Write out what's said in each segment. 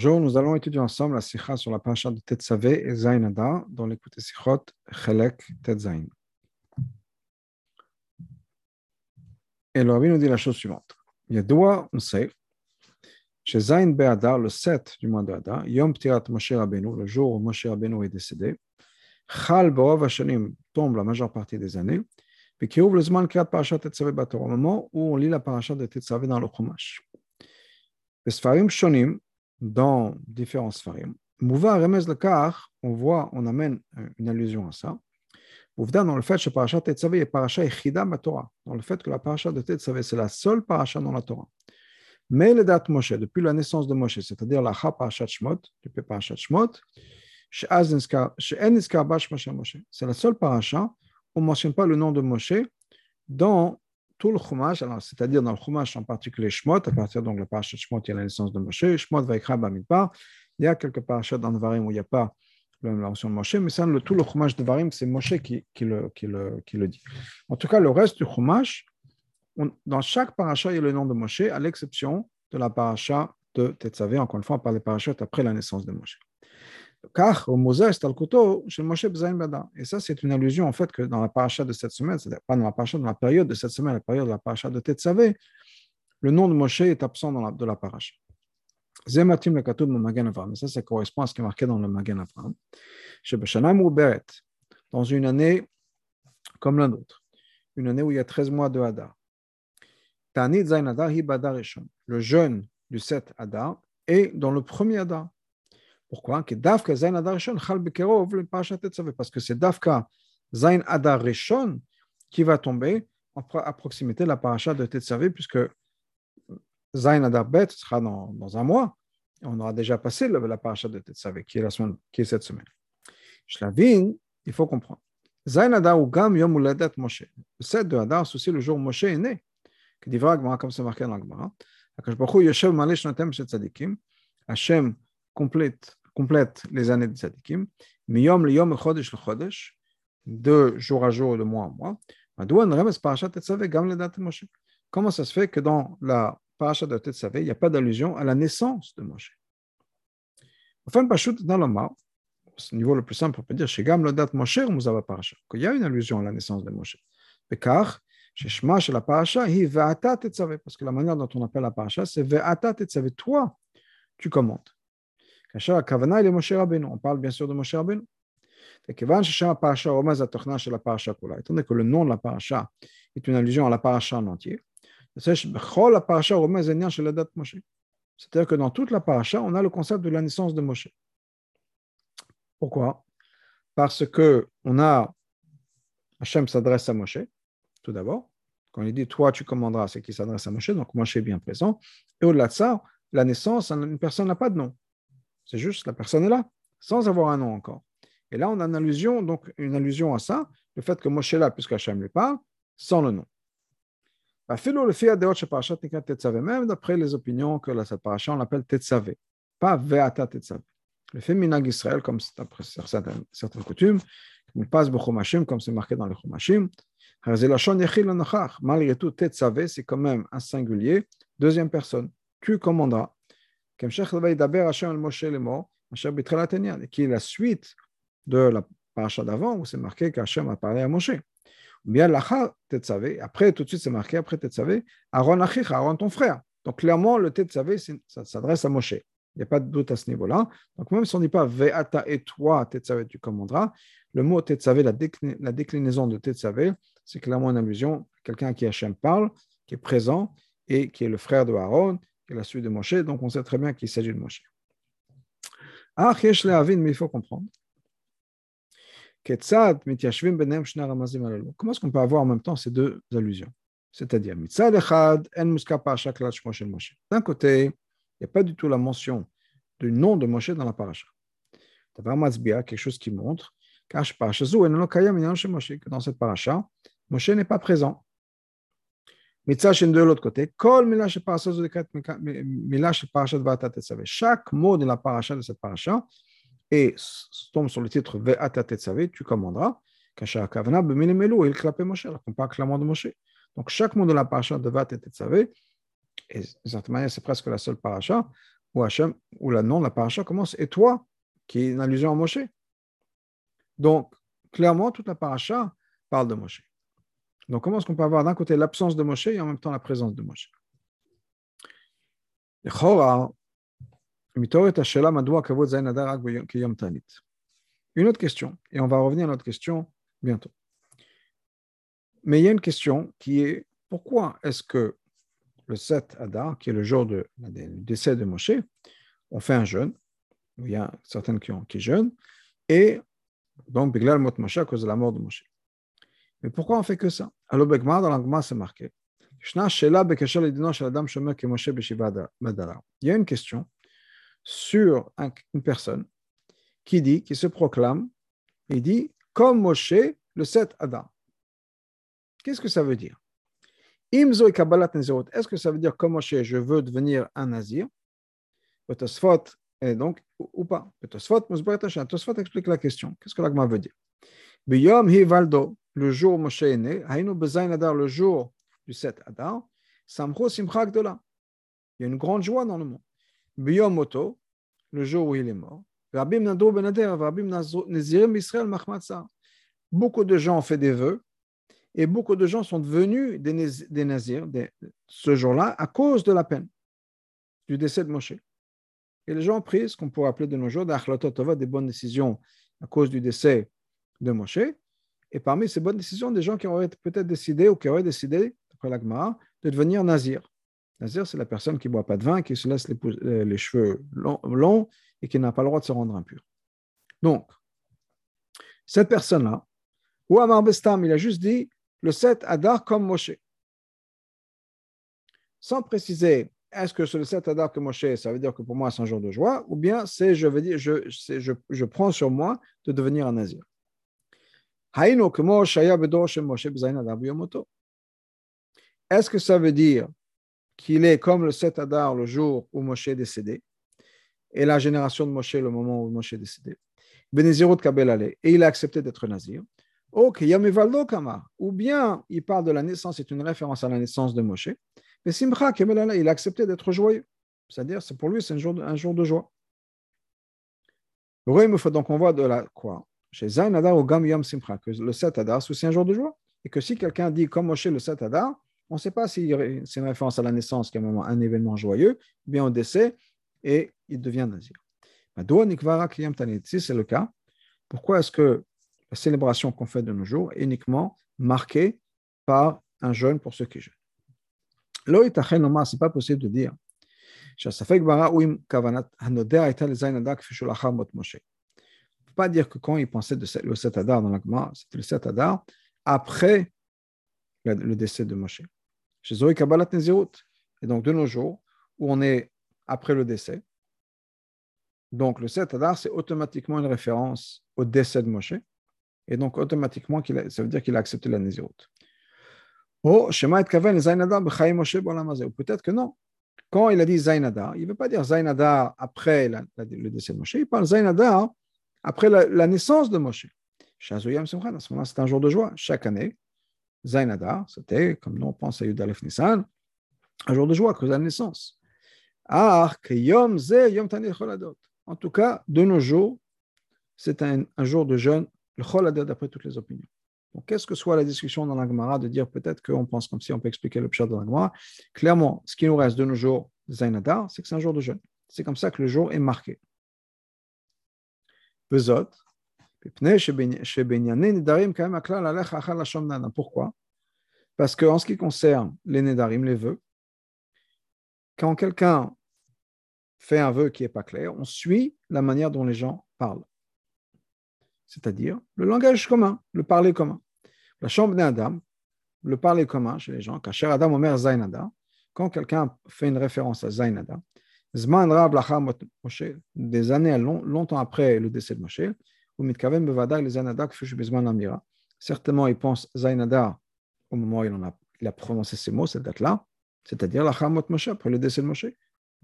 Bonjour, nous allons étudier ensemble la sikha sur la paracha de Tetzavé et Zainada dans l'écoute Sikhot Chelek Tetzain. Et le rabbi nous dit la chose suivante. Il y a deux, on sait, chez Zain Be'adar, le 7 du mois de Hadar, Yom Ptirat Moshe Rabbeinu, le jour où Moshe Rabbeinu est décédé, Chal Borov Hashanim tombe la majeure partie des années, et qui ouvre le Zman Kirat Parashat Tetzavé Bator, au moment où on lit la paracha de Tetzavé dans le Chumash. Les Sfarim Shonim, dans différents sfarim. Mouva remez le car, on voit, on amène une allusion à ça. Mouvda dans le fait que parashat Tetzavé est parasha echida Torah, dans le fait que la parasha de Tetzavé c'est la seule parasha dans la Torah. Mais le date Moshe, depuis la naissance de Moshe, c'est-à-dire la cha parashat Shmot, depuis parashat Shmot, c'est la seule parasha où on ne mentionne pas le nom de Moshe dans tout le Chumash, c'est-à-dire dans le Chumash en particulier Shmot, à partir donc de la parasha Shmot, il y a la naissance de Moshe, Shmot Vaikra Bamidbar, il y a quelques parachas dans Varim où il n'y a pas la mention de Moshe, mais ça, le, tout le Chumash de Varim, c'est Moshe qui, le, qui, le, qui, le, dit. En tout cas, le reste du Chumash, dans chaque paracha, il y a le nom de Moshe, à l'exception de la paracha de Tetzavé, encore une fois, on parle des parachats après la naissance de Moshe. Car chez Moshe Bada. Et ça, c'est une allusion en fait que dans la paracha de cette semaine, c'est-à-dire pas dans la paracha, dans la période de cette semaine, la période de la paracha de Tetzavé, le nom de Moshe est absent la, de la paracha. Zematim le Katoub de Magen Avram. Et ça, ça correspond à ce qui est marqué dans le Magen Avram. Chez ou Beret, dans une année comme l'un d'autre, une année où il y a 13 mois de Hadar. Tanit Zain Hadar Le jeûne du 7 Hadar est dans le premier Hadar. Pourquoi? Parce que c'est Dafka Zain Adar Rishon qui va tomber à proximité de la paracha de Tetzavé, puisque Zain Adar Bet sera dans, dans, un mois. On aura déjà passé la, la paracha de Tetzavé, qui est, la semaine, qui est cette semaine. Shlavin, il faut comprendre. Zain Adar ou Gam Yom Uladet Moshe. Le 7 de Adar, c'est aussi le jour où Moshe est né. Qui dit comme c'est marqué dans la Gemara. Akash Baruch Yoshev Malé Shnatem Shet Tzadikim. Hachem complète complète les années de Tzadikim, Miyom le Yom Chodesh le Chodesh, de jour à jour, de mois à mois. Comment ça se fait que dans la parasha de Tetzavé, il n'y a pas d'allusion à la naissance de Moshe? Enfin, Pashut dans le au niveau le plus simple, on peut dire Shegam le date Moshe ou parasha, qu'il y a une allusion à la naissance de Moshe. Car, chez chez la ve'ata Tetzavé, parce que la manière dont on appelle la parasha, c'est toi, tu commandes. On parle bien sûr de Moshe Rabbeinu. Étant donné que le nom de la parasha est une allusion à la parasha en entier, c'est-à-dire que dans toute la parasha, on a le concept de la naissance de Moshe. Pourquoi Parce que on a Hachem s'adresse à Moshe, tout d'abord. Quand il dit toi tu commanderas, c'est qu'il s'adresse à Moshe, donc Moshe est bien présent. Et au-delà de ça, la naissance, une personne n'a pas de nom. C'est juste la personne est là, sans avoir un nom encore. Et là, on a une allusion, donc une allusion à ça, le fait que Moshe est là, puisque Hachem lui parle, sans le nom. le fait même d'après les opinions que la séparation, on l'appelle Tetzavé, pas Veata Tetzavé. Le fait Minag Israël, comme c'est après certaines, coutumes, il passe comme c'est marqué dans les Chomashim. Malgré tout, Tetzavé, c'est quand même un singulier, deuxième personne. Tu commanderas qui est la suite de la paracha d'avant où c'est marqué qu'Hachem a parlé à Moshe. Bien après tout de suite c'est marqué après Tetzavé, Aaron Achich, Aaron ton frère. Donc clairement le Tetzavé ça s'adresse à Moshe. Il n'y a pas de doute à ce niveau-là. Donc même si on ne dit pas Ve'ata et toi Tetzavé tu commanderas, le mot Tetzavé, la, la déclinaison de Tetzavé, c'est clairement une allusion à quelqu'un qui Hachem parle, qui est présent et qui est le frère de Aaron qui est la suite de Moshe, donc on sait très bien qu'il s'agit de Moshe. Ah, mais il faut comprendre. Comment est-ce qu'on peut avoir en même temps ces deux allusions? C'est-à-dire, d'un côté, il n'y a pas du tout la mention du nom de Moshe dans la paracha. quelque chose qui montre que dans cette paracha, Moshe n'est pas présent. Mitzah de l'autre côté, chaque mot de la paracha de cette paracha et tombe sur le titre Ve'ata Tetzavé, tu commanderas. Kasha Kavana b'milimelu il clapé Moshe, alors qu'on parle clairement de Moshe. Donc chaque mot de la paracha de Ve'ata Tetzavé, et d'une certaine manière c'est presque la seule paracha, où Hachem, où nom de la paracha commence, et toi, qui est une allusion à Moshe. Donc, clairement, toute la paracha parle de Moshe. Donc, comment est-ce qu'on peut avoir d'un côté l'absence de Moshe et en même temps la présence de Moshe? Une autre question, et on va revenir à notre question bientôt. Mais il y a une question qui est pourquoi est-ce que le 7 Adar, qui est le jour du décès de Moshe, on fait un jeûne, il y a certaines qui, ont, qui jeûnent, et donc, Biglal Mot Moshe à cause de la mort de Moshe. Mais pourquoi on fait que ça? Alors, Begmar, dans l'Angma, c'est marqué. Il y a une question sur une personne qui dit, qui se proclame, et dit, comme Moshe, le 7 Adar. Qu'est-ce que ça veut dire? Est-ce que ça veut dire comme Moshe, je veux devenir un nazir? Et donc, ou pas? Explique la question. Qu'est-ce que l'agma veut dire? Le jour où Moshe est né, le jour du 7 Adar, samcho simcha gdola. Il y a une grande joie dans le monde. Biyom moto, le jour où il est mort. Rabim nadro benader, rabim nazirim Israël machmatsa. Beaucoup de gens ont fait des vœux et beaucoup de gens sont devenus des, des nazirs ce jour-là à cause de la peine du décès de Moshe. Et les gens ont pris ce qu'on pourrait appeler de nos jours des bonnes décisions à cause du décès de Moshe. Et parmi ces bonnes décisions, des gens qui auraient peut-être décidé ou qui auraient décidé, après l'Agmara, de devenir nazir. Nazir, c'est la personne qui ne boit pas de vin, qui se laisse les, euh, cheveux longs, et qui n'a pas le droit de se rendre impur. Donc, cette personne-là, ou Amar Bestam, il a juste dit le 7 Adar comme Moshe. Sans préciser est-ce que c'est le 7 Adar que Moshe, ça veut dire que pour moi c'est un jour de joie, ou bien c'est, je veux dire, je, je, je, prends sur moi de devenir un nazir. Est-ce que ça veut dire qu'il est comme le 7 Adar le jour où Moshe est décédé, et la génération de Moshe le moment où Moshe est décédé, et il a accepté d'être nazir, ou bien il parle de la naissance, c'est une référence à la naissance de Moshe, mais Simcha, il a accepté d'être joyeux. C'est-à-dire, c'est pour lui, c'est un jour, de, un jour de joie. Donc, on voit de la quoi? chez Adar ou Gam Yom Simcha, que le 7 Adar c'est aussi un jour de joie. Et que si quelqu'un dit comme Moshe le 7 Adar, on ne sait pas si c'est une référence à la naissance, qui est un, moment, un événement joyeux, ou bien au décès, et il devient nazir. Bah, si c'est le cas, pourquoi est-ce que la célébration qu'on fait de nos jours est uniquement marquée par un jeûne pour ceux qui jeûnent? Ce n'est pas possible de dire pas dire que quand il pensait de le 7 Adar dans la Gemara, c'était le 7 Adar après le, décès de Moshe. Chez Zoé Kabbalat Nezirut. Et donc de nos jours, où on est après le décès, donc le 7 Adar, c'est automatiquement une référence au décès de Moshe. Et donc automatiquement, ça veut dire qu'il a accepté la Nezirut. Oh, peut-être que non. Quand il a dit Zainada, il veut pas dire Zainada après le décès de Moshe, il parle Zainada après la, naissance de Moshe. À ce moment-là, c'est un jour de joie. Chaque année, Zainada, c'était, comme nous on pense à Yudalef Nissan, un jour de joie cause de la naissance. En tout cas, de nos jours, c'est un, jour de jeûne, le Choladot d'après toutes les opinions. Donc, qu'est-ce que soit la discussion dans la Gemara de dire peut-être qu'on pense comme si on peut expliquer le pshat dans la Gemara? Clairement, ce qui nous reste de nos jours, Zainadar, c'est que c'est un jour de jeûne. C'est comme ça que le jour est marqué. Pourquoi? Parce qu'en ce qui concerne les Nedarim, les vœux, quand quelqu'un fait un vœu qui n'est pas clair, on suit la manière dont les gens parlent. C'est-à-dire le langage commun, le parler commun. La chambre d'Adam, le parler commun chez les gens, Kacher Adam Omer Zainada, quand quelqu'un fait une référence à Zainada, Zman Rab Moshe, des années longtemps après le décès de Moshe, ou Mitkaven les Bezman Amira. Certainement, il pense Zainada au moment où il, a, prononcé ces mots, cette date-là, c'est-à-dire la Moshe, après le décès de Moshe.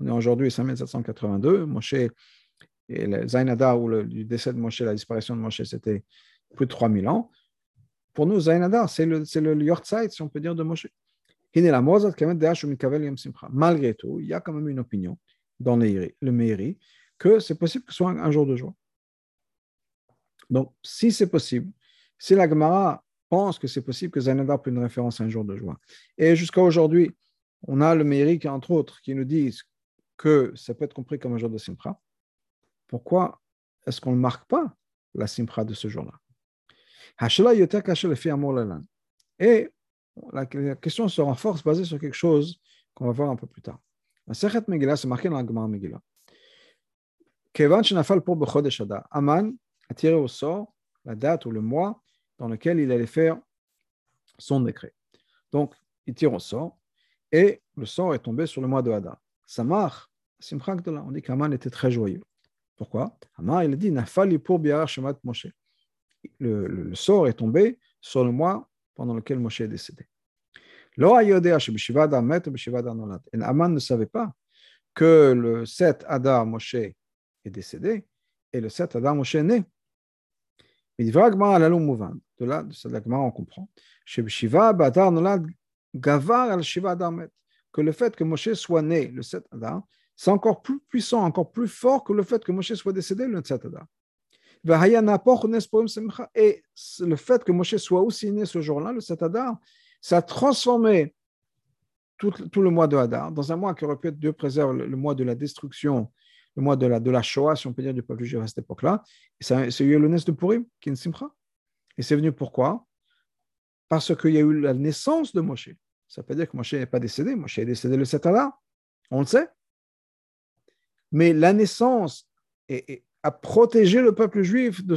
On est aujourd'hui 5782, Moshe et le Zainada, ou le, décès de Moshe, la disparition de Moshe, c'était plus de 3000 ans. Pour nous, Zainada, c'est le, c'est le si on peut dire, de Moshe. Malgré tout, il y a quand même une opinion dans le Meiri que c'est possible que ce soit un, jour de joie. Donc, si c'est possible, si la Gemara pense que c'est possible que Zainadar peut une référence à un jour de joie, et jusqu'à aujourd'hui, on a le Meiri qui, entre autres, qui nous disent que ça peut être compris comme un jour de Simcha, pourquoi est-ce qu'on ne marque pas la Simcha de ce jour-là? Et la question se renforce basée sur quelque chose qu'on va voir un peu plus tard. Gemara Megillah. Kevan Shenafal pour Bechodesh Aman a tiré au sort la date ou le mois dans lequel il allait faire son décret. Donc, il tire au sort et le sort est tombé sur le mois de Hadar. Samar, On dit qu'Aman était très joyeux. Pourquoi Amar, il dit Nafali pour Moshe. Le, sort est tombé sur le mois pendant lequel Moshe est décédé. Aman ne savait pas que le 7 Adar Moshe est décédé et le 7 Adar Moshe est né. Mais de là, de la on comprend que le fait que Moshe soit né le 7 Adar, c'est encore plus puissant, encore plus fort que le fait que Moshe soit décédé le 7 Adar. Et le fait que Moshe soit aussi né ce jour-là, le 7 Adar, ça a transformé tout, le mois de Hadar dans un mois pu être, Dieu préserve, le, mois de la destruction, le mois de la, de la Shoah, si on peut dire, du peuple juif à cette époque-là. C'est eu le de Purim, qui est simcha. Et c'est venu pourquoi? Parce qu'il y a eu la naissance de Moshe. Ça veut dire que Moshe n'est pas décédé. Moshe est décédé le 7 Hadar. On le sait. Mais la naissance a protégé le peuple juif de,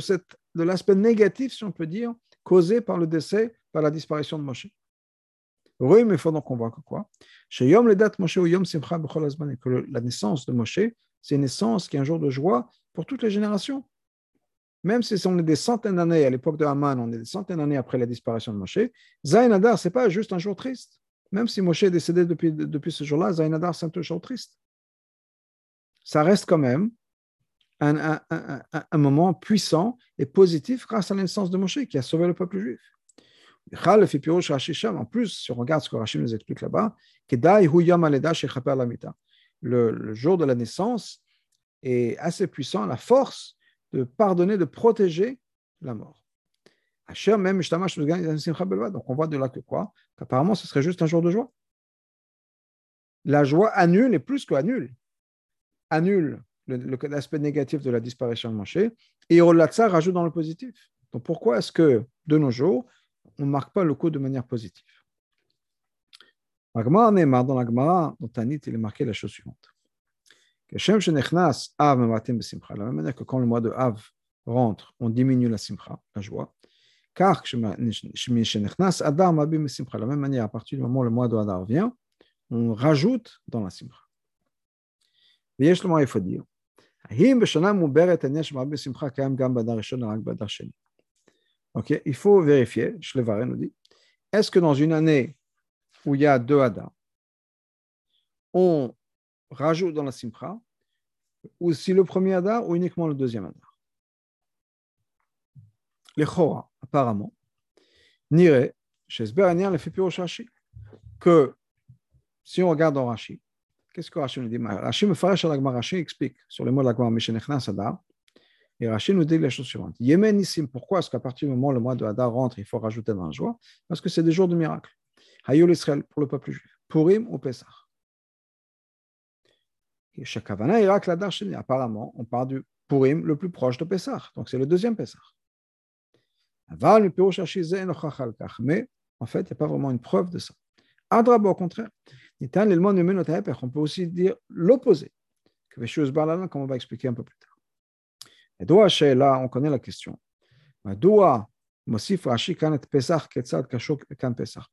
de l'aspect négatif, si on peut dire, causé par le décès, par la disparition de Moshe. Oui, mais il faut donc qu'on voit que quoi? Yom Moshe Yom Simcha que la naissance de Moshe, c'est une naissance qui est un jour de joie pour toutes les générations. Même si on est des centaines d'années, à l'époque de Haman, on est des centaines d'années après la disparition de Moshe, Zayn Adar, ce n'est pas juste un jour triste. Même si Moshe est décédé depuis, depuis ce jour-là, Zayn Adar, c'est un jour triste. Ça reste quand même un, un, un, moment puissant et positif grâce à la naissance de Moshe qui a sauvé le peuple juif. En plus, si on regarde ce que Rachid nous explique là-bas, le, le jour de la naissance est assez puissant, la force de pardonner, de protéger la mort. Donc on voit de là que quoi? Qu'apparemment ce serait juste un jour de joie. La joie annule et plus qu'annule. Annule l'aspect négatif de la disparition de Moshe et Olatsa rajoute dans le positif. Donc pourquoi est-ce que de nos jours, on ne marque pas le coup de manière positive. Dans la Gemara, dans Tanit, il est marqué la chose suivante. De la même manière que quand le mois de Av rentre, on diminue la simcha, la joie. Car de la même manière, à partir du moment où le mois de Adar vient, on rajoute dans la simcha. il faut dire, Ok, il faut vérifier, Shlevaré nous dit, est-ce que dans une année où il y a deux Hadar, on rajoute dans la Simcha, ou si le premier Hadar ou uniquement le deuxième Hadar Les Chora, apparemment, n'irait chez Sberanian le fait Rashi, que si on regarde dans Rashi, qu'est-ce que Rashi nous dit? Rashi me ferait la Rashi explique sur les mots de la Gemara Mishenechnas Hadar, et Rachid nous dit la chose suivante. Yemenissim, pourquoi est-ce qu'à partir du moment où le mois de Hadar rentre, il faut rajouter dans la joie? Parce que c'est des jours de miracle. Hayul Israël pour le peuple juif. Purim ou Pesach. Et Shakavana Irak Ladar Apparemment, on parle du Purim le plus proche de Pesach. Donc c'est le deuxième Pesach. Mais en fait, il n'y a pas vraiment une preuve de ça. Adrabo, au contraire. On peut aussi dire l'opposé. Comme on va expliquer un peu plus tard. Et là, on connaît la question.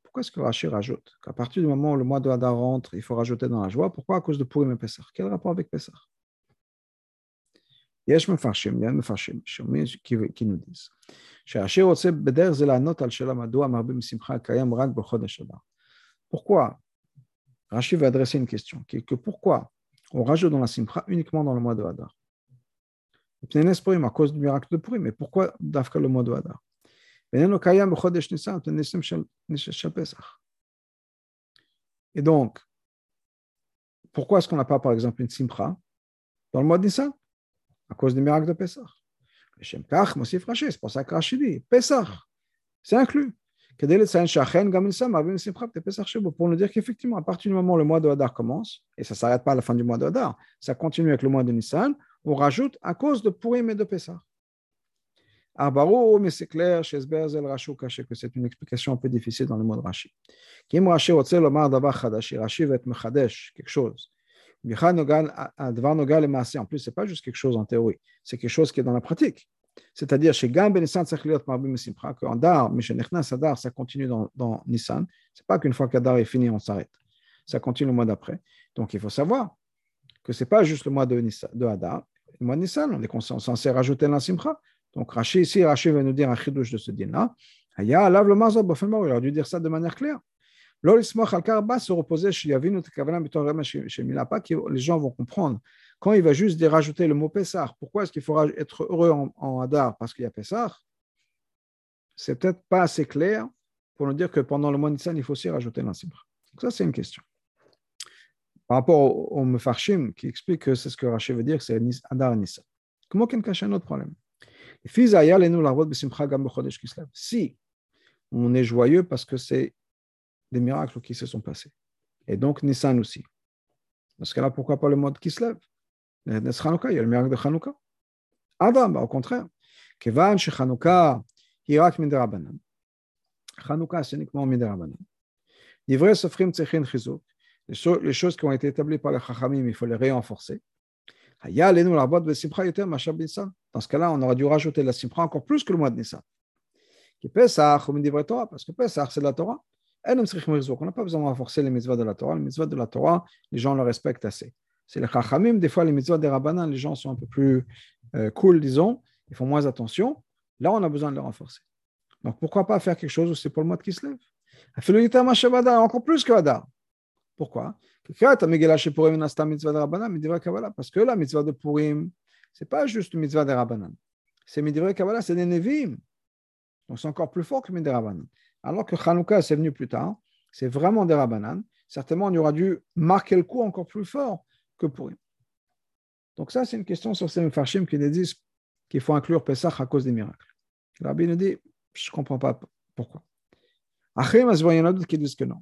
Pourquoi est-ce que Rashi rajoute qu'à partir du moment où le mois de Hadar rentre, il faut rajouter dans la joie Pourquoi à cause de Purim et Pesach? Quel rapport avec Pesach? Il y a des Mefarshim qui nous disent pourquoi? Rashi va adresser une question qui est que pourquoi on rajoute dans la Simcha uniquement dans le mois de Hadar à cause du miracle de Purim. Mais pourquoi Dafka le mois de Hadar Et donc, pourquoi est-ce qu'on n'a pas, par exemple, une simcha dans le mois de Nissan? À cause des miracles de Pessah. C'est pour ça que Rashi dit Pessah, c'est inclus. Pour nous dire qu'effectivement, à partir du moment où le mois de Hadar commence, et ça ne s'arrête pas à la fin du mois de Hadar, ça continue avec le mois de Nissan, on rajoute à cause de Purim et de Pessah. mais c'est clair chez que c'est une explication un peu difficile dans le mot de Rashi. Kim Rashi Rashi va être Mechadesh, quelque chose. En plus, ce n'est pas juste quelque chose en théorie, c'est quelque chose qui est dans la pratique. C'est-à-dire, chez Gam Nissan, qu'en Dar, mais chez Nechnas Adar, ça continue dans, dans Nissan. Ce n'est pas qu'une fois qu'Adar est fini, on s'arrête. Ça continue le mois d'après. Donc, il faut savoir que ce n'est pas juste le mois de, Nissan, de Adar. Le de on est censé rajouter la Simcha. Donc, Rashi, ici, Rashi va nous dire un chidouche de ce din-là. Il aurait dû dire ça de manière claire. se reposer chez Yavinu, les gens vont comprendre quand il va juste rajouter le mot Pessah, pourquoi est-ce qu'il faudra être heureux en, Hadar Parce qu'il y a Pessah? C'est peut-être pas assez clair pour nous dire que pendant le mois Nissan, il faut aussi rajouter l'Ansibra. Donc ça, c'est une question. Par rapport au, au qui explique que c'est ce que Rachid veut dire, c'est Hadar et Nissan. Comment qu'il cache un autre problème? Si on est joyeux parce que c'est des miracles qui se sont passés, et donc Nissan aussi. Dans ce cas-là, pourquoi pas le mois qui se lève? Il y a le miracle de Chanukah. Adam, au contraire. Kevan chez Chanukah, Hirak Miderabanan. Chanukah, c'est uniquement Miderabanan. Livré Sofrim Tsechin Chizuk. Les choses qui ont été établies par les Chachamim, il faut les renforcer. Dans ce cas-là, on aurait dû rajouter la Simcha encore plus que le mois de Nissan. Parce que Pesach, c'est la Torah. On n'a pas besoin de renforcer les mitzvahs de la Torah. Les mitzvahs de la Torah, les gens le respectent assez. C'est les chachamim, des fois les mitzvot des rabbanan, les gens sont un peu plus euh, cool, disons, ils font moins attention. Là, on a besoin de les renforcer. Donc, pourquoi pas faire quelque chose où c'est pour le mois qui se lève Encore plus que Hadar. Pourquoi? Parce que la mitzvah de Purim, ce n'est pas juste une mitzvah des Rabbanan. C'est mitzvah Kabbalah, c'est des Nevim. Donc c'est encore plus fort que des Rabbanan. Alors que Chanukah, c'est venu plus tard, c'est vraiment des Rabbanan. Certainement, on aura dû marquer le coup encore plus fort que eux. Donc ça, c'est une question sur ces Mefarshim qui disent qu'il faut inclure Pesach à cause des miracles. Le rabbi nous dit, je ne comprends pas pourquoi. Après, il y en a d'autres qui disent que non?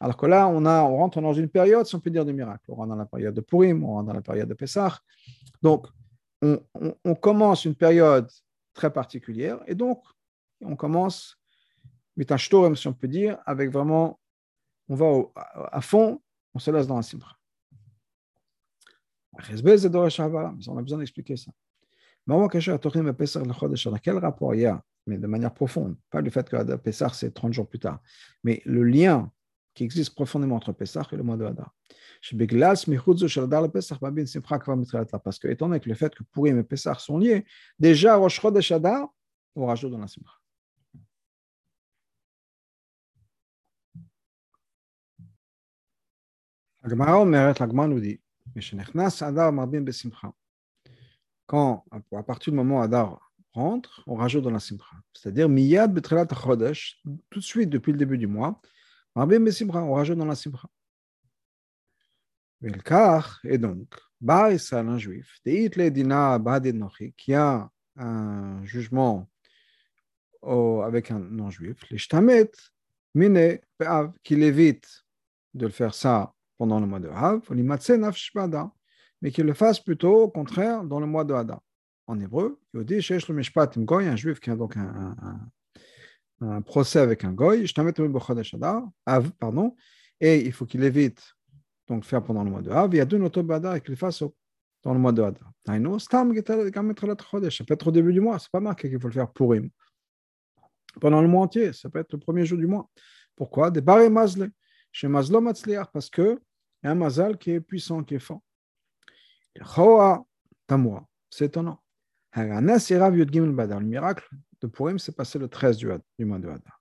Alors que là, on, rentre dans une période, si on peut dire, de miracle. On rentre dans la période de Purim, on rentre dans la période de Pessah. Donc, on, commence une période très particulière et donc, on commence, mitashtorem, si on peut dire, avec vraiment, on va à, fond, on se laisse dans la simcha. On a besoin d'expliquer ça. Quel rapport il y a, mais de manière profonde, pas le fait que Pessah c'est 30 jours plus tard, mais le lien qui existe profondément entre Pessah et le mois de Hadar. Parce que, étant donné que le fait que Purim et Pessah sont liés, déjà Rosh Chodesh on rajoute dans la Simcha. La Gemara nous dit quand, à partir du moment où Adar rentre, on rajoute dans la Simcha. C'est-à-dire, Miyad Chodesh, tout de suite, depuis le début du mois, on rajoute dans la Simcha. Et donc, Ba Israël, un juif, qui a un jugement avec un non-juif, les Shtamet, Mine, qu'il évite de le faire ça pendant le mois de Hav, mais qu'il le fasse plutôt au contraire dans le mois de Hadar. En hébreu, il dit un juif qui a donc un, un, un procès avec un goy, pardon, et il faut qu'il évite donc faire pendant le mois de Hav, il y a deux et qu'il fasse dans le mois de Hadar. Ça peut être au début du mois, c'est pas marqué qu'il faut le faire pour him. Pendant le mois entier, ça peut être le premier jour du mois. Pourquoi? Des barres mazle. Chez Mazlo Matzliar, parce que y a un mazal qui est puissant, qui est fort. C'est étonnant. Le miracle de Purim s'est passé le 13 du, mois de Hadar.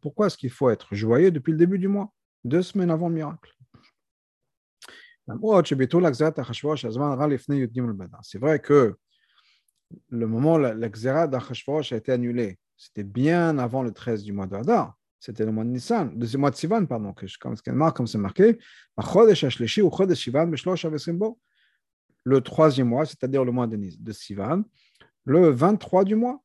Pourquoi est-ce qu'il faut être joyeux depuis le début du mois, deux semaines avant le miracle C'est vrai que le moment où l'exérat d'Achashvarosh a été annulé, c'était bien avant le 13 du mois de Hadar. C'était le mois de Nissan, le mois de Sivan, pardon, comme c'est marqué, le troisième mois, c'est-à-dire le mois de, Sivan, le 23 du mois.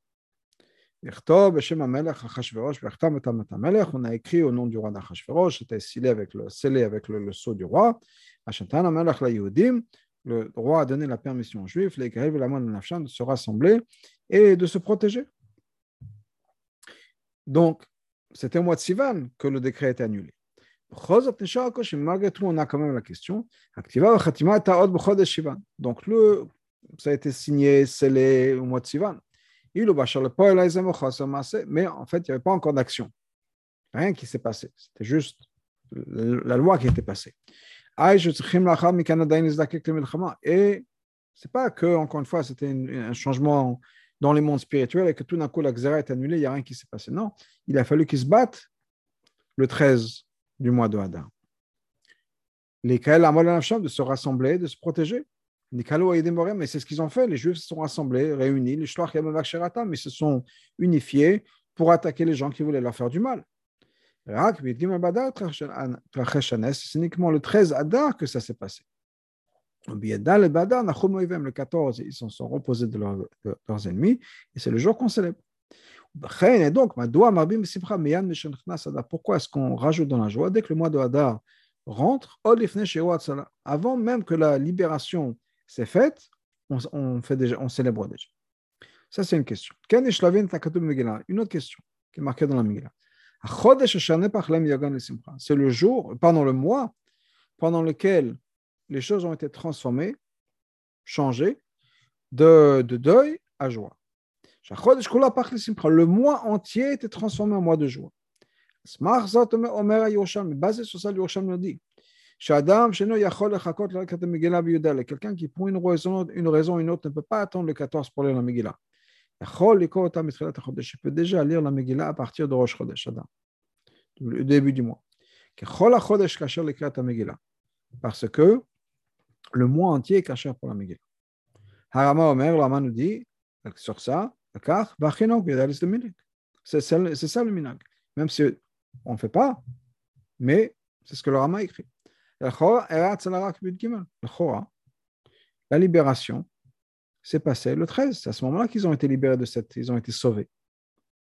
On a écrit au nom du roi d'Achashverosh, c'était scellé avec le, scellé avec le, sceau du roi. Le roi a donné la permission aux Juifs, les et la de se rassembler et de se protéger. Donc, c'était au mois de Sivan que le décret été annulé. Malgré tout, on a quand même la question. Donc, ça a été signé, scellé au mois de Sivan. Mais en fait, il n'y avait pas encore d'action. Rien qui s'est passé. C'était juste la loi qui était passée. Et c'est pas que, encore une fois, c'était un changement dans les mondes spirituels et que tout d'un coup la xéra est annulée, il n'y a rien qui s'est passé. Non, il a fallu qu'ils se battent le 13 du mois de Hadar. Les de se rassembler, de se protéger. Mais c'est ce qu'ils ont fait. Les Juifs se sont rassemblés, réunis, les mais se sont unifiés pour attaquer les gens qui voulaient leur faire du mal. C'est uniquement le 13 Hadar que ça s'est passé. Le 14, ils se sont reposés de, leurs ennemis, et c'est le jour qu'on célèbre. Et donc, pourquoi est-ce qu'on rajoute dans la joie dès que le mois de Hadar rentre, avant même que la libération s'est faite, on, fait déjà, on célèbre déjà. Ça, c'est une question. Une autre question qui est marquée dans la Megillah. C'est le jour, pendant le mois, pendant lequel les choses ont été transformées, changées, de, de deuil à joie. Le mois entier était transformé en mois de joie. Basé sur ça, Yerushalmi nous dit quelqu'un qui, pour une raison, une raison ou une autre, ne peut pas attendre le 14 pour lire la Megillah. Il peut déjà lire la Megillah à partir de Rosh Chodesh, le début du mois. Parce que le mois entier est caché pour la Megillah. Harama Omer, l'Ama nous dit sur ça, c'est ça le minag. Même si on ne fait pas, mais c'est ce que le Rama écrit. La libération s'est passée le 13. C'est à ce moment-là qu'ils ont été libérés de cette, ils ont été sauvés.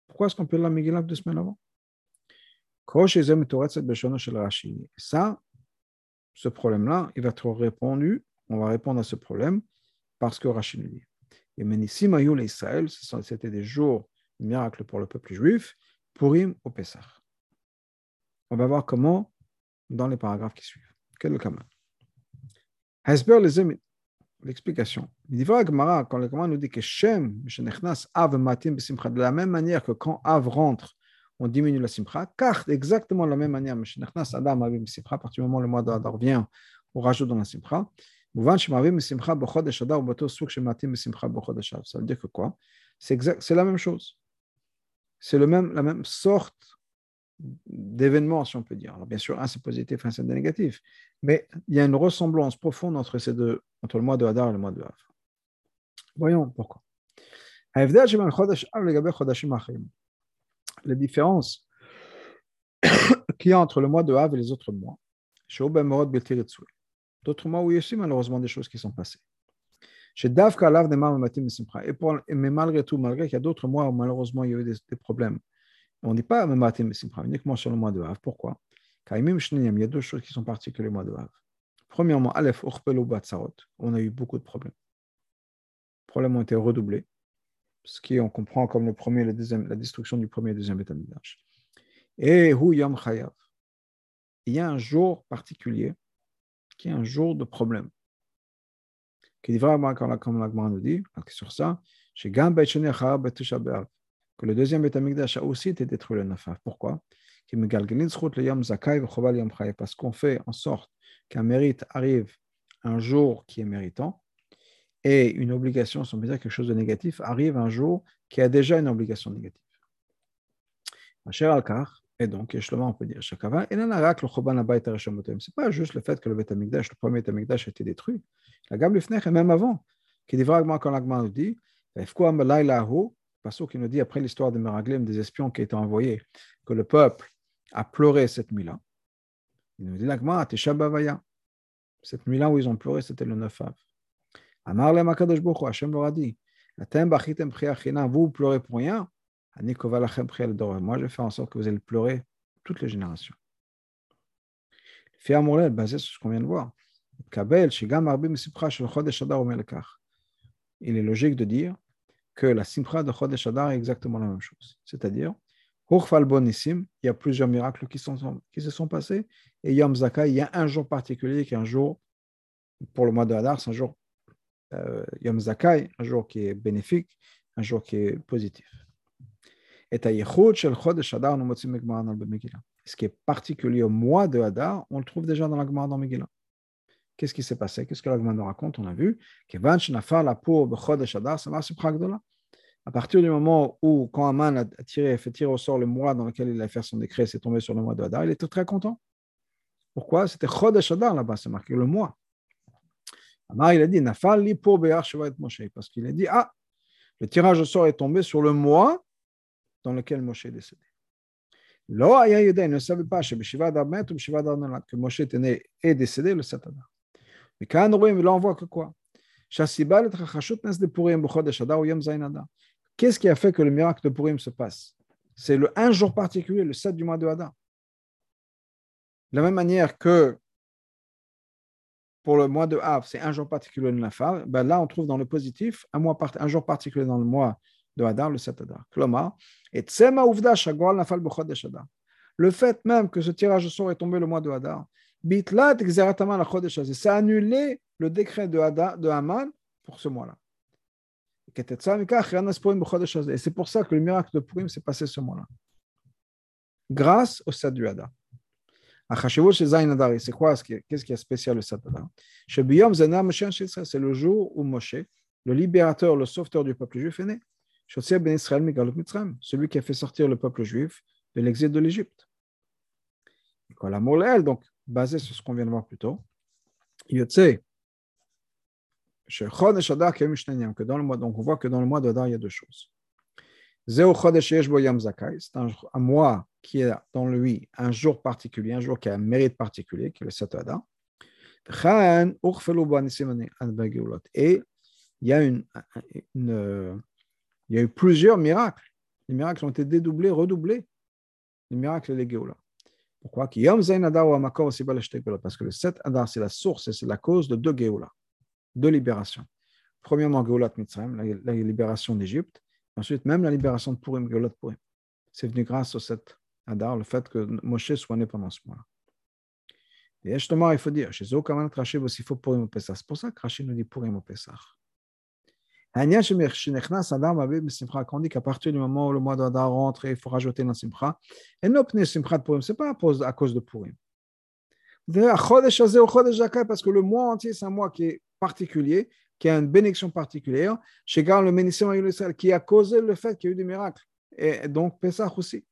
Pourquoi est-ce qu'on peut la Megillah deux semaines avant? Ça, ce problème-là, il va être répondu, on va répondre à ce problème parce que Rachid nous dit. Et Menissim Ayoul c'était des jours de miracle pour le peuple juif, Purim au Pessah. On va voir comment dans les paragraphes qui suivent. Quel est le Kaman L'explication. Il dit quand le Kaman nous dit que Shem, Av Matim de la même manière que quand Av rentre, on diminue la simcha, car exactement de la même manière, Adam à partir du moment où le mois d'Adar vient, on rajoute dans la simcha. Ça veut dire que quoi C'est la même chose. C'est la même sorte d'événements, si on peut dire. Alors, bien sûr, un c'est positif, un c'est négatif. Mais il y a une ressemblance profonde entre ces deux, entre le mois de Hadar et le mois de Hav. Voyons pourquoi. La différence qu'il y a entre le mois de Hav et les autres mois. D'autres mois où il y a aussi malheureusement des choses qui sont passées. Chez Davka, et, pour, mais malgré tout, malgré qu'il y a d'autres mois où malheureusement il y a eu des, problèmes, on n'est pas Mematim Simcha, uniquement sur le mois de Hav. Pourquoi? Il y a deux choses qui sont particulières au mois de Hav. Premièrement, Aleph, on a eu beaucoup de problèmes. Les problèmes ont été redoublés, ce qui on comprend comme le premier, le deuxième, la destruction du premier et deuxième étage. Et Hu Yom Chayav. Il y a un jour particulier qui est un jour de problème. Qui dit vraiment, comme l'Agman nous dit, sur ça, que le deuxième Betamikdash a aussi été détruit le 9 Pourquoi? Parce qu'on fait en sorte qu'un mérite arrive un jour qui est méritant, et une obligation, peut dire quelque chose de négatif, arrive un jour qui a déjà une obligation négative. Et donc, on peut dire, ce n'est pas juste le fait que le Beth le premier a été détruit. La gamme et même avant, qui dit vraiment quand l'Agma nous dit, parce qu'il nous dit après l'histoire de Meraglim, des espions qui étaient envoyés, que le peuple a pleuré cette nuit-là. Il nous dit l'Agma, Cette nuit-là où ils ont pleuré, c'était le 9 av. Amar le Makadosh Boko, Hashem leur a dit, vous pleurez pour rien, moi je faire en sorte que vous allez pleurer toutes les générations. Fier Morel, basé sur ce qu'on vient de voir. Il est logique de dire que la simcha de Chodesh Adar est exactement la même chose. C'est-à-dire, il y a plusieurs miracles qui, se sont passés, et Yom Zakai, il y a un jour particulier qui est un jour, pour le mois de Hadar, c'est un jour euh, Yom Zakai, un jour qui est bénéfique, un jour qui est positif. Et Ce qui est particulier au mois de Hadar, on le trouve déjà dans la Gemara dans Megillah. Qu'est-ce qui s'est passé? Qu'est-ce que la Gemara nous raconte? On a vu à partir du moment où, quand Aman a tiré, fait tirer au sort le mois dans lequel il a fait son décret, c'est tombé sur le mois de Hadar, il était très content. Pourquoi? C'était Chodesh Hadar là-bas, c'est marqué le mois. Amar, il a dit Nafal li pour Moshe, parce qu'il a dit Ah, le tirage au sort est tombé sur le mois dans lequel Moshe est décédé. Lo il ne savait pas que Moshe était né et décédé le 7 Adar. Mais quand on voit que quoi? Qu'est-ce qui a fait que le miracle de Purim se passe? C'est le un jour particulier, le 7 du mois de Hadar. De la même manière que pour le mois de Av, c'est un jour particulier de la femme, ben là, on trouve dans le positif un, mois un jour particulier dans le mois de Hadar, le 7 Hadar. et Le fait même que ce tirage au sort est tombé le mois de Hadar, ça a annulé le décret de, Hadar, de Haman pour ce mois-là. Et c'est pour ça que le miracle de Purim s'est passé ce mois-là. Grâce au 7 du Hadar. C'est quoi Qu'est-ce qui est spécial le Satana C'est le jour où Moshe, le libérateur, le sauveteur du peuple juif, est né. Celui qui a fait sortir le peuple juif de l'exil de l'Égypte. Donc, basé sur ce qu'on vient de voir plus tôt, que dans le mois, donc on voit que dans le mois d'Adar, il y a deux choses. C'est un, un mois qui a dans lui un jour particulier, un jour qui a un mérite particulier, qui est le Satada. Et il y, a une, il y a eu plusieurs miracles. Les miracles ont été dédoublés, redoublés. Les miracles les Géoula. Pourquoi? Parce que le 7 Adar, c'est la source et c'est la cause de deux Géoula, deux libérations. Premièrement, Géoula Mitzrayim, la, libération d'Égypte. Ensuite, même la libération de Purim, Géoula Purim. C'est venu grâce au 7 Adar, le fait que Moshe soit né pendant ce mois-là. Et justement, il faut dire, chez même, Rashi aussi faut Purim au Pessah. C'est pour ça que Rashi nous dit Purim au Pessah. Quand on dit qu'à partir du moment où le mois d'Adar rentre, il faut rajouter dans Simcha, et non, Simcha de Purim, ce n'est pas à cause de Purim. Parce que le mois entier, c'est un mois qui est particulier, qui a une bénédiction particulière, chez le ministère qui a causé le fait qu'il y a eu des miracles. Et donc, Pesach aussi.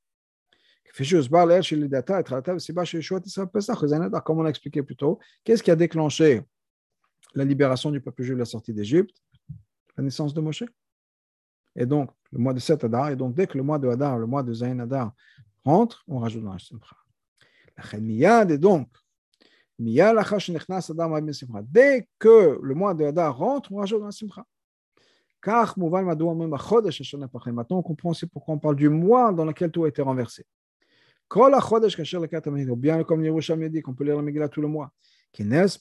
Comme on l'a expliqué plus tôt, qu'est-ce qui a déclenché la libération du peuple juif, la sortie d'Égypte La naissance de Moshe. Et donc, le mois de 7 Adar, et donc dès que le mois de Adar, le mois de Zayn Adar rentre, on rajoute dans la Simcha. La Miyad, et donc, dès que le mois de Adar rentre, on rajoute dans la Simcha. Car, maintenant, on comprend aussi pourquoi on parle du mois dans lequel tout a été renversé. Bien comme Yerushalmi dit qu'on peut lire la Megillah tout le mois. Parce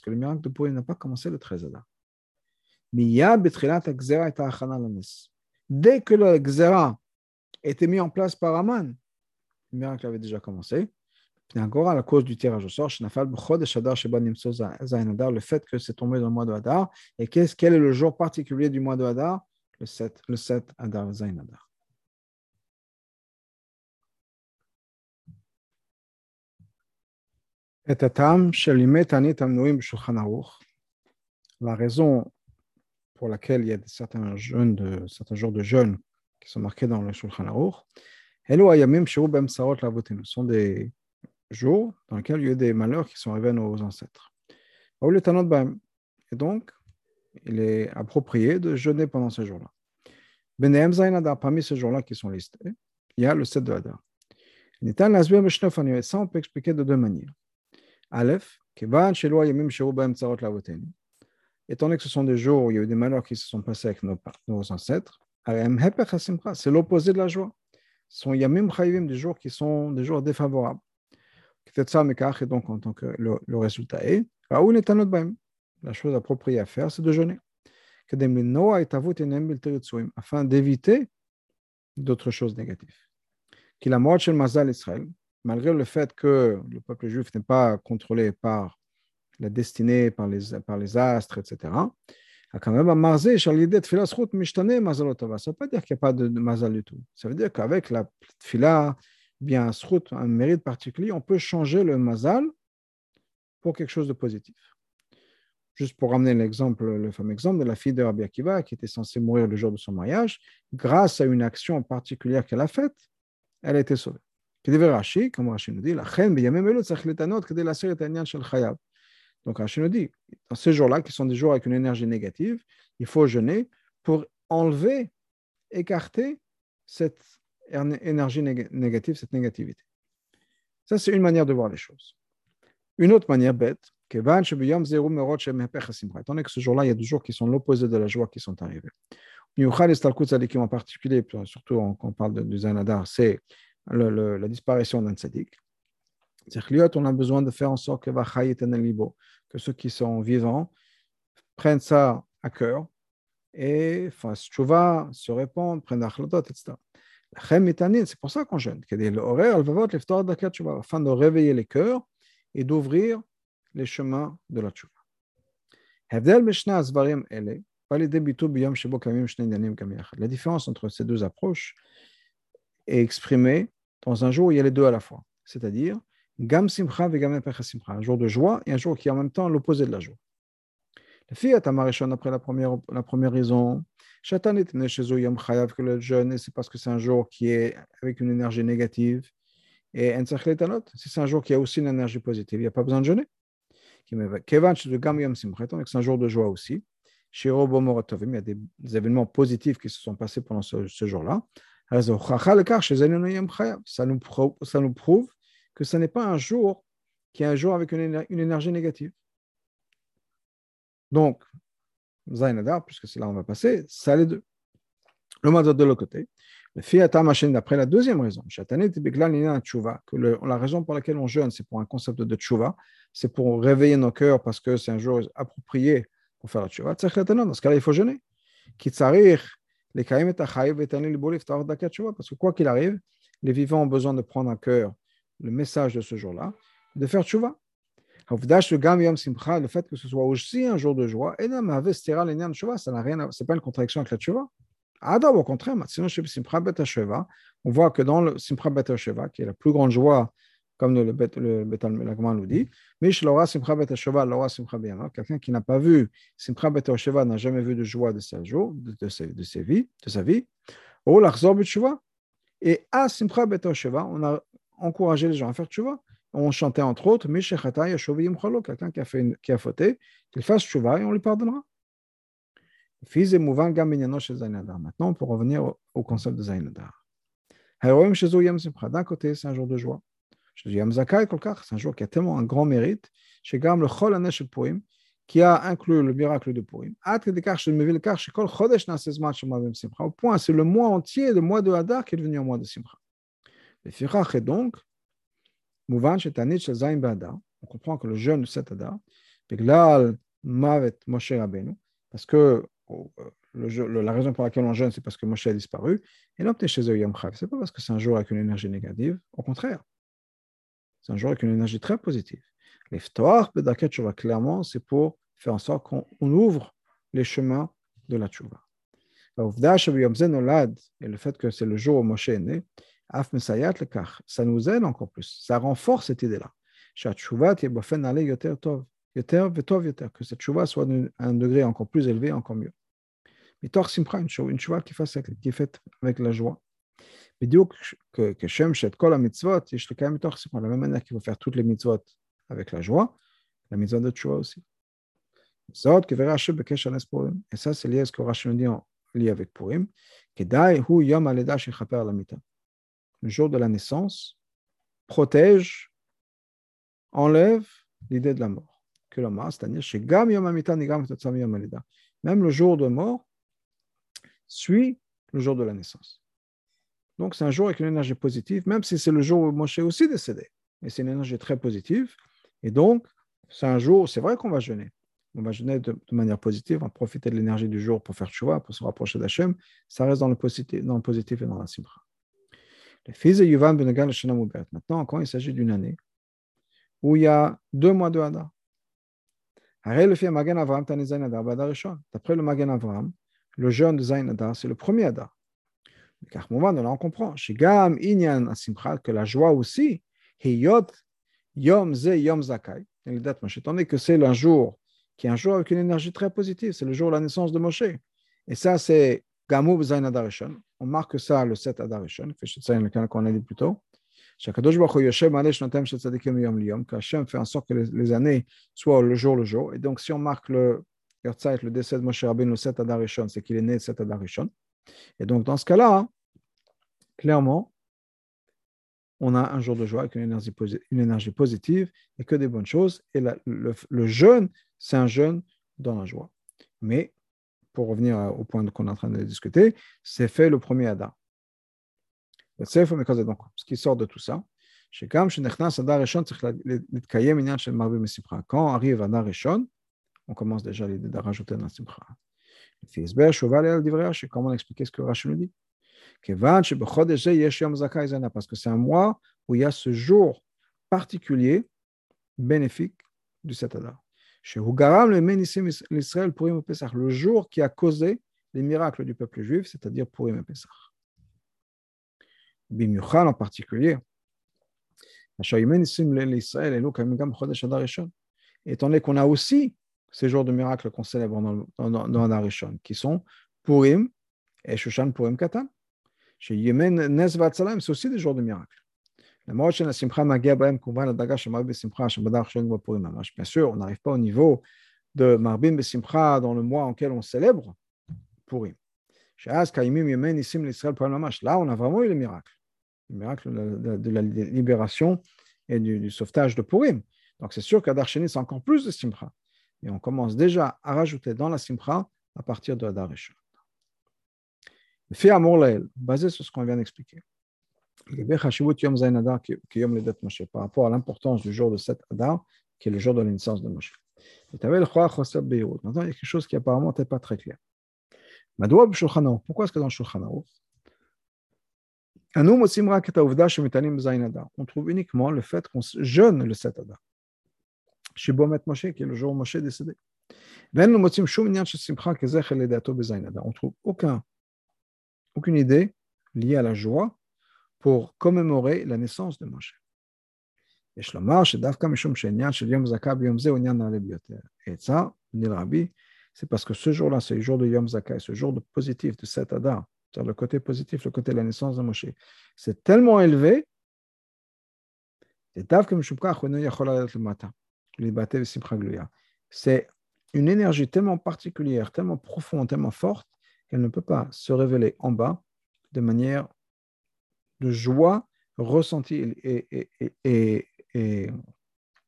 que le miracle de Purim n'a pas commencé le 13 Adar. Dès que le gzera était mis en place par Aman, le miracle avait déjà commencé. Pinagora, à la cause du tirage au sort, le fait que c'est tombé dans le mois de Hadar, et quel est le jour particulier du mois de Hadar Le 7, le 7 Adar Zainadar. La raison pour laquelle il y a certains, jeûnes de, certains jours de jeûne qui sont marqués dans le Shulchan Aruch, ce sont des jours dans lesquels il y a eu des malheurs qui sont arrivés à nos ancêtres. Et donc, il est approprié de jeûner pendant ces jours-là. Parmi ces jours-là qui sont listés, il y a le 7 de Hadar. Ça, on peut expliquer de deux manières. Aleph, étant donné que ce sont des jours où il y a eu des malheurs qui se sont passés avec nos, ancêtres, c'est l'opposé de la joie. Ce sont yamim chayivim, des jours qui sont des jours défavorables. Et donc, en tant que le, résultat est, la chose appropriée à faire, c'est de jeûner. Afin d'éviter d'autres choses négatives. Qu'il a malgré le fait que le peuple juif n'est pas contrôlé par la destinée, par les, par les astres, etc. Ça ne veut pas dire qu'il n'y a pas de, mazal du tout. Ça veut dire qu'avec la fila, bien un mérite particulier, on peut changer le mazal pour quelque chose de positif. Juste pour ramener l'exemple, le fameux exemple de la fille de Rabbi Akiva qui était censée mourir le jour de son mariage, grâce à une action particulière qu'elle a faite, elle a été sauvée. comme Rashi nous dit, donc Rashi nous dit, dans ces jours-là, qui sont des jours avec une énergie négative, il faut jeûner pour enlever, écarter cette énergie négative, cette négativité. Ça, c'est une manière de voir les choses. Une autre manière bête, étant donné que ce jour-là, il y a des jours qui sont l'opposé de la joie qui sont arrivés. En particulier, surtout quand on parle du Zanadar, c'est la disparition d'un tzaddik. On a besoin de faire en sorte que que ceux qui sont vivants prennent ça à cœur et fassent chouva, se répondent, prennent l'achlatot, etc. C'est pour ça qu'on jeûne. Afin de réveiller les cœurs et d'ouvrir les chemins de la tchouva. La différence entre ces deux approches est exprimée dans un jour où il y a les deux à la fois, c'est-à-dire Gam Simcha un jour de joie et un jour qui est en même temps l'opposé de la joie. La fille Tamarishon, après la première, la première raison, Shatan est chez Yom Chayav, que le jeûne, c'est parce que c'est un jour qui est avec une énergie négative. Et si c'est un jour qui a aussi une énergie positive, il n'y a pas besoin de jeûner. Kevan, Gam Yom Simcha, c'est un jour de joie aussi. Chez il y a des, événements positifs qui se sont passés pendant ce, ce jour-là. Ça nous, ça nous prouve que ce n'est pas un jour qui est un jour avec une, énergie négative. Donc, Zainadar, puisque c'est là où on va passer, ça les deux. Le mot de l'autre côté, le fiat machine d'après la deuxième raison, que la raison pour laquelle on jeûne, c'est pour un concept de tchouva, c'est pour réveiller nos cœurs parce que c'est un jour approprié pour faire la tchouva. Dans ce cas-là, il faut jeûner. Parce que quoi qu'il arrive, les vivants ont besoin de prendre un cœur le message de ce jour-là, de faire tchouva. Le fait que ce soit aussi un jour de joie, ça n'a rien, c'est pas une contradiction avec la tchouva. au contraire, on voit que dans le Simcha Bet qui est la plus grande joie, comme le, le, le nous dit, quelqu'un qui n'a pas vu Simcha Bet n'a jamais vu de joie de sa, jour, de, de, sa, de, sa vie, de sa vie. Et à Simcha Bet on a encourager les gens à faire tchouva. On chantait entre autres, quelqu'un qui a, fait qui a fauté, qu'il fasse tchouva et on lui pardonnera. Maintenant, on peut revenir au, concept de Zainadar. D'un côté, c'est un jour de joie. C'est un jour qui a tellement un grand mérite, qui a inclus le miracle de Purim. Au point, c'est le mois entier, le mois de Hadar, qui est devenu un mois de Simcha. Et donc, on comprend que le jeûne de cet Adar, parce que le, la raison pour laquelle on jeûne, c'est parce que Moshe a disparu, et non, chez Yom Ce n'est pas parce que c'est un jour avec une énergie négative, au contraire. C'est un jour avec une énergie très positive. L'iftar, clairement, c'est pour faire en sorte qu'on ouvre les chemins de la tchouva. Et le fait que c'est le jour où Moshe est né, ça nous aide encore plus, ça renforce cette idée-là. שהתשובה תהיה באופן נעלה יותר טוב, יותר וטוב יותר, que cette tchouva soit un degré encore plus élevé, encore mieux. מתוך שמחה, une tchouva qui, qui est faite avec la joie. בדיוק כשם שאת כל המצוות יש לקיים מתוך שמחה, la même manière qu'il faut faire toutes les mitzvot avec la joie, la mitzvah de tchouva aussi. זאת כברי השם בקשר נס פורים, et ça c'est lié à ce que Rashi nous dit lié avec Purim, כדאי הוא יום הלידה שיכפר על המיטה. le jour de la naissance protège enlève l'idée de la mort. Que c'est-à-dire Gam. Même le jour de mort suit le jour de la naissance. Donc c'est un jour avec une énergie positive, même si c'est le jour où Moshe est aussi décédé. Mais c'est une énergie très positive. Et donc, c'est un jour, c'est vrai qu'on va jeûner. On va jeûner de, manière positive, on va profiter de l'énergie du jour pour faire choix, pour se rapprocher d'Hachem. Ça reste dans le, positif, dans le positif et dans la simra. Benegal Maintenant, quand il s'agit d'une année, où il y a deux mois de Hadar. D'après le Magen Avram, le jeûne de Zain Hadar, c'est le premier Hadar. Car moment, là on comprend. Que la joie aussi. Étant donné que c'est un jour qui est un jour avec une énergie très positive, c'est le jour de la naissance de Moshe. Et ça, c'est Gamou Zain Hadar On marque ça le 7 Hadar Rishon, qu'on a dit plus tôt. שהקדוש ברוך הוא יושב מעלה שנותיהם של צדיקים מיום ליום, qu'Hachem fait en sorte que les, les années soient le jour le jour. Et donc, si on marque le Yertzait, le décès de Moshe Rabbeinu, le 7 Adar Rishon, c'est qu'il est né le 7 Adar Rishon. Et donc, dans ce cas-là, clairement, on a un jour de joie avec une énergie, une énergie positive et que des bonnes choses. Et la, le, le, jeûne, c'est un jeûne dans la joie. Mais, pour revenir au point qu'on est en train de discuter, c'est fait le premier Adar. Donc, ce qui sort de tout ça, quand arrive Adar Rishon, on commence déjà l'idée de rajouter dans Simcha. Comment expliquer ce que Rashi nous dit? Parce que c'est un mois où il y a ce jour particulier, bénéfique du 7 Adar. Le jour qui a causé les miracles du peuple juif, c'est-à-dire pour et Pessah. Bimiuchal en particulier. Étant donné qu'on a aussi ces jours de miracles qu'on célèbre dans, dans, dans qui sont Purim et Shushan Purim Katan. Chez Yemen, Nes c'est aussi des jours de miracles. Bien sûr, on n'arrive pas au niveau de Marbim Besimcha dans le mois en lequel on célèbre Purim. Là, on a vraiment eu le miracle le miracle de, la libération et du, sauvetage de Purim. Donc c'est sûr qu'à c'est encore plus de Simcha. Et on commence déjà à rajouter dans la Simcha à partir de Adar Le fait amour basé sur ce qu'on vient d'expliquer. Par rapport à l'importance du jour de cet Adar, qui est le jour de la naissance de Moshe. Maintenant, il y a quelque chose qui apparemment n'était pas très clair. Pourquoi est-ce que dans Shulchan on trouve uniquement le fait qu'on jeûne le 7 Adar? Moshe, qui est le jour Moshe décédé. On trouve aucun, aucune idée liée à la joie pour commémorer la naissance de Moshe. Et ça, c'est parce que ce jour-là, c'est le jour de Yom Zakai, ce jour de positif de 7 Adar, le côté positif, le côté de la naissance de Moshe, c'est tellement élevé, c'est une énergie tellement particulière, tellement profonde, tellement forte, qu'elle ne peut pas se révéler en bas de manière de joie ressentie et,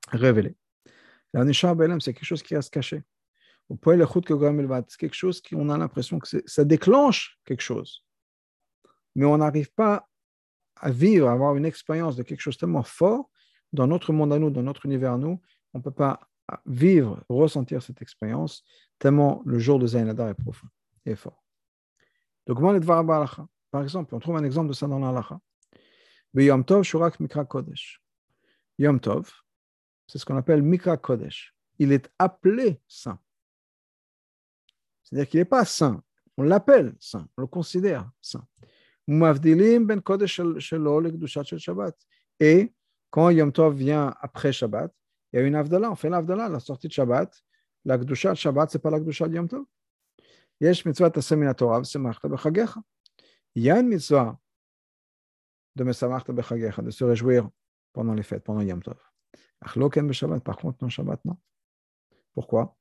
révélée. La Nisha c'est quelque chose qui reste caché. C'est quelque chose qu'on a l'impression que ça déclenche quelque chose. Mais on n'arrive pas à vivre, à avoir une expérience de quelque chose tellement fort dans notre monde à nous, dans notre univers à nous. On ne peut pas vivre, ressentir cette expérience tellement le jour de Zainadar est profond et fort. Donc, par exemple, on trouve un exemple de ça dans l'Alacha. Yom Tov Shurak Mikra Kodesh. Yom Tov, c'est ce qu'on appelle Mikra Kodesh. Il est appelé saint. C'est-à-dire qu'il n'est pas saint. On l'appelle saint, on le considère saint. ben Et quand Yom Tov vient après Shabbat, il y a une Avdala, on fait l'Avdala, la sortie de Shabbat. La Gdusha de Shabbat, ce n'est pas la Gdusha de Yom Tov. Yesh mitzvah tasem Torah, bechagecha. Il y a une mitzvah de se réjouir pendant les fêtes, pendant Yom Tov. Par contre, non Shabbat, non. Pourquoi?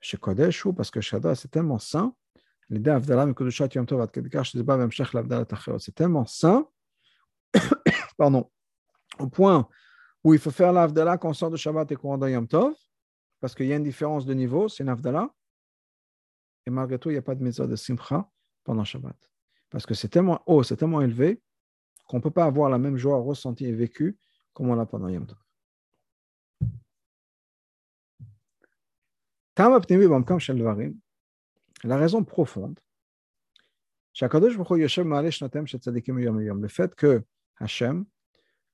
Chez Kodesh, parce que Shabbat, c'est tellement saint. L'idée Avdala, Mekodushat Yom Tov, c'est tellement saint pardon, au point où il faut faire l'Avdala quand on sort de Shabbat et qu'on rentre dans Yom Tov, parce qu'il y a une différence de niveau, c'est une Avdala. Et malgré tout, il n'y a pas de mitzvah de Simcha pendant Shabbat. Parce que c'est tellement haut, c'est tellement élevé qu'on ne peut pas avoir la même joie ressentie et vécue comme on l'a pendant Yom Tov. La raison profonde, le fait que Hachem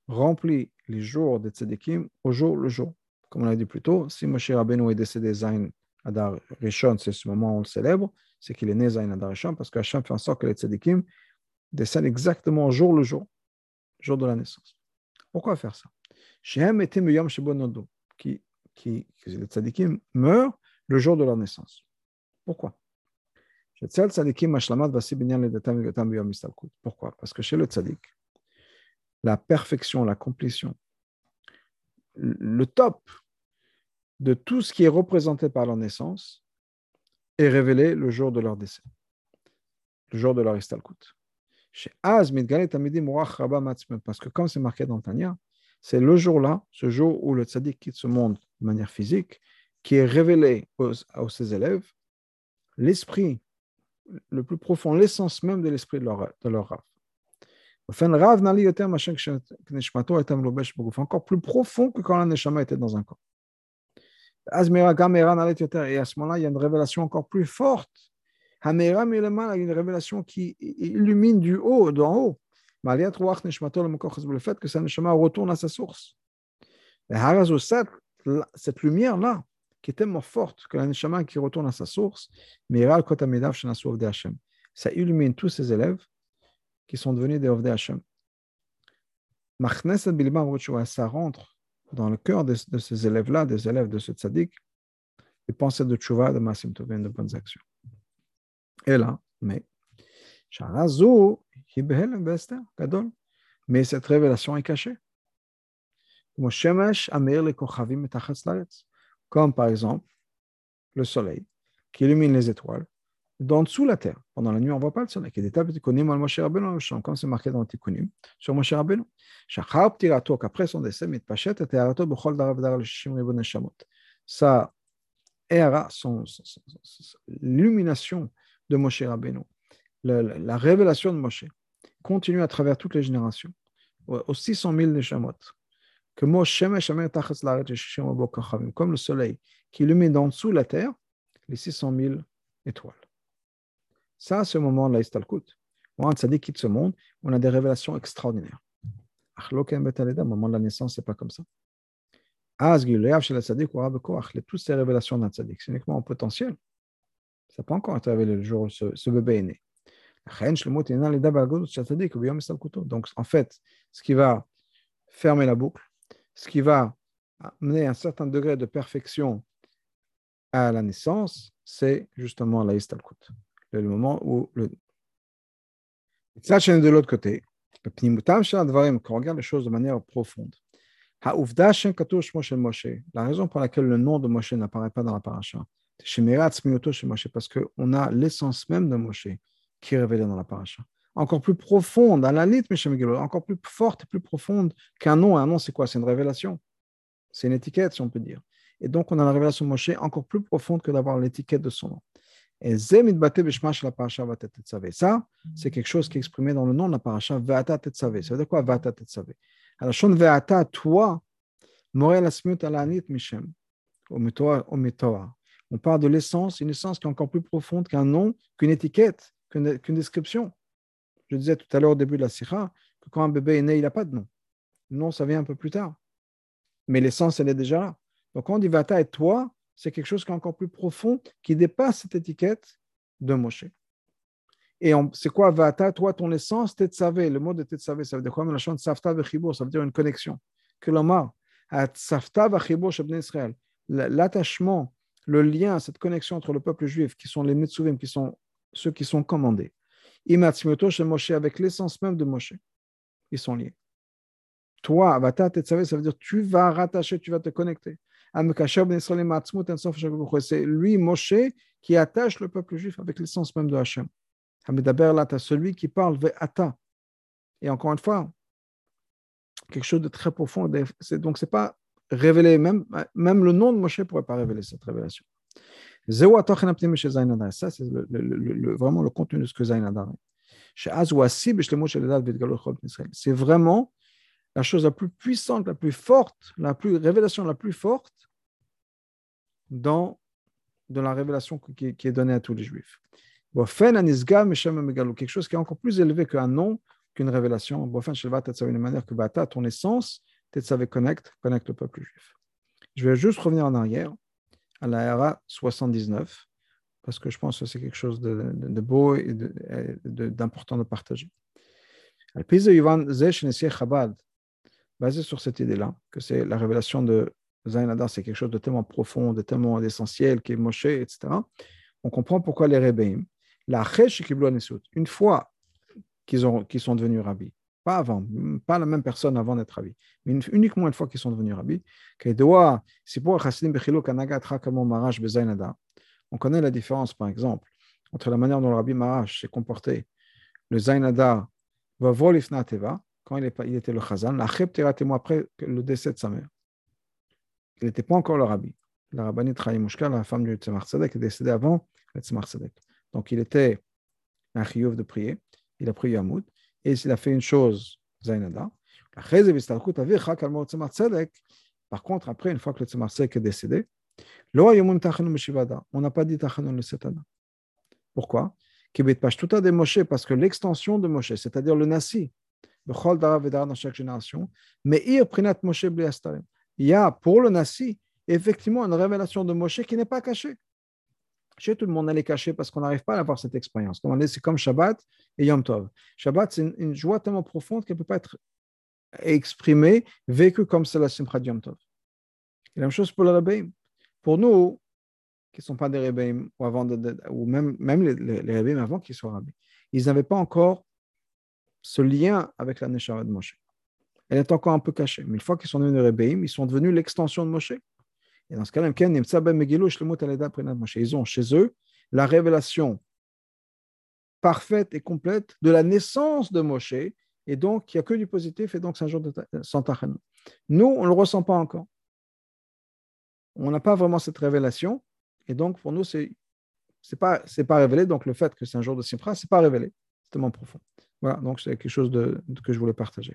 remplit les jours des tzadikim au jour le jour. Comme on l'a dit plus tôt, si Moshe Rabbeinu est décédé Zain Adar Rishon, c'est ce moment où on le célèbre, c'est qu'il est né Zain Adar Rishon, parce qu'Hachem fait en sorte que les tzadikim décèdent exactement jour le jour, jour de la naissance. Pourquoi faire ça? Shehem était Muyam Shebonodo, qui, qui, les tzadikim meurent le jour de leur naissance. Pourquoi? Pourquoi? Parce que chez le tzadik, la perfection, la complétion, le top de tout ce qui est représenté par leur naissance est révélé le jour de leur décès, le jour de leur istalkut. Parce que comme c'est marqué dans Tanya, c'est le jour-là, ce jour où le tzaddik quitte ce monde de manière physique, qui est révélé à ses élèves l'esprit le plus profond, l'essence même de l'esprit de leur, de leur Rav. Encore plus profond que quand la Neshama était dans un corps. Et à ce moment-là, il y a une révélation encore plus forte. Il y a une révélation qui illumine du haut, d'en haut. Le fait que sa Neshama retourne à sa source. Cette lumière-là, qui est tellement forte que la Neshama qui retourne à sa source, ça illumine tous ses élèves qui sont devenus des Ovdei Hashem. Ça rentre dans le cœur de, ces élèves-là, des élèves de ce tzaddik, les pensées de tchouva, de masim tovin, de bonnes actions. Et là, mais, mais cette révélation est cachée comme par exemple le soleil qui illumine les étoiles, d'en dessous la terre. Pendant la nuit, on ne voit pas le soleil. Comme c'est marqué dans le Tikkunim, sur Moshe Rabbeinu. Après son décès, sa son, l'illumination de Moshe Rabbeinu, la, révélation de Moshe, continue à travers toutes les générations, aux 600 000 Neshamot comme le soleil qui illumine d'en dessous la terre les 600 000 étoiles. Ça, le moment de l'Aistalkut. Moi, un tzaddik quitte ce monde, on a des révélations extraordinaires. Au moment de la naissance, ce n'est pas comme ça. Toutes ces révélations d'un tzaddik, c'est uniquement en potentiel. Ça n'a pas encore été révélé le jour où ce, ce bébé est né. Donc, en fait, ce qui va fermer la boucle, ce qui va amener un certain degré de perfection à la naissance, c'est justement la istalkut, le moment où le. De l'autre côté, quand on regarde les choses de manière profonde, la raison pour laquelle le nom de Moshe n'apparaît pas dans la paracha, c'est parce qu'on a l'essence même de Moshe qui est révélée dans la paracha encore plus profonde, à la encore plus forte et plus profonde qu'un nom. Un nom, c'est quoi? C'est une révélation. C'est une étiquette, si on peut dire. Et donc, on a la révélation de Moshe encore plus profonde que d'avoir l'étiquette de son nom. Et ça, c'est quelque chose qui est exprimé dans le nom de la paracha, Tetzavé. Ça veut dire quoi, Ve'ata Tetzavé Alors, Shon Ve'ata, toi, Morel Asmiut Alanit Mishem, on parle de l'essence, une essence qui est encore plus profonde qu'un nom, qu'une étiquette, qu'une description. Je disais tout à l'heure au début de la sikha que quand un bébé est né, il n'a pas de nom. Le nom, ça vient un peu plus tard. Mais l'essence, elle est déjà là. Donc quand on dit Vata et toi, c'est quelque chose qui est encore plus profond, qui dépasse cette étiquette de Moshe. Et c'est quoi Vata Toi, ton essence, Tetsavé. Le mot de Tetsavé, ça veut dire quoi? Safta ça veut dire une connexion. Que Safta Israël. L'attachement, le lien, cette connexion entre le peuple juif, qui sont les Metsuvim, qui sont ceux qui sont commandés. Imatzmioto chez Moshe, avec l'essence même de Moshe. Ils sont liés. Toi, ça veut dire tu vas rattacher, tu vas te connecter. C'est lui, Moshe, qui attache le peuple juif avec l'essence même de Hachem. Hamidaber celui qui parle Ve'ata. Et encore une fois, quelque chose de très profond. Donc, ce n'est pas révélé, même, le nom de Moshe ne pourrait pas révéler cette révélation. Ça, c'est vraiment le contenu de ce que Zayn Adar C'est vraiment la chose la plus puissante, la plus forte, la plus révélation la plus forte dans, dans la révélation qui, est donnée à tous les Juifs quelque chose qui est encore plus élevé qu'un nom, qu'une révélation. Une manière que Bata, ton essence, Tetsavé connecte, connecte le peuple juif. Je vais juste revenir en arrière à la RA 79, parce que je pense que c'est quelque chose de, beau et d'important de, partager. Basé sur cette idée-là, que c'est la révélation de Zayn Adar, c'est quelque chose de tellement profond, de tellement essentiel, qui est Moshe, etc. On comprend pourquoi les Rebbeim, la une fois qu'ils qu'ils sont devenus rabbis, pas avant, pas la même personne avant d'être rabbi, mais uniquement une fois qu'ils sont devenus rabbis, on connaît la différence, par exemple, entre la manière dont le rabbi Marash s'est comporté, le Zainada va quand il, était le Chazan, après le décès de sa mère. Il n'était pas encore le rabbi. La rabbinite Chayimushka, la femme du Tzemar Tzedek, est décédée avant le Tzemar Tzedek. Donc, il était un chiyuv de prier. Il a prié Yamoud. Et il a fait une chose, Zainada. Par contre, après, une fois que le Tzemar est décédé, on n'a pas dit Tachanun le Setana. Pourquoi? Parce que l'extension de Moshe, c'est-à-dire le Nasi, dans chaque génération, mais il y a pour le Nasi, effectivement, une révélation de Moshe qui n'est pas cachée. Chez tout le monde, elle est cachée parce qu'on n'arrive pas à avoir cette expérience. C'est comme Shabbat et Yom Tov. Shabbat, c'est une, joie tellement profonde qu'elle ne peut pas être exprimée, vécue comme c'est la Simcha de Yom Tov. Et la même chose pour le Rebbeim. Pour nous, qui ne sont pas des Rebbeim, ou, avant ou même, même les, les, avant qu'ils soient rabbis, ils n'avaient pas encore ce lien avec la Neshama de Moshe. Elle est encore un peu cachée. Mais une fois qu'ils sont devenus Rebbeim, ils sont devenus l'extension de Moshe. Et dans ce cas-là, ils ont chez eux la révélation parfaite et complète de la naissance de Moshe, et donc il n'y a que du positif, et donc c'est un jour de Santachan. Nous, on ne le ressent pas encore. On n'a pas vraiment cette révélation, et donc pour nous, ce n'est pas, révélé, donc le fait que c'est un jour de Simpra, ce n'est pas révélé, c'est tellement profond. Voilà, donc c'est quelque chose que je voulais partager.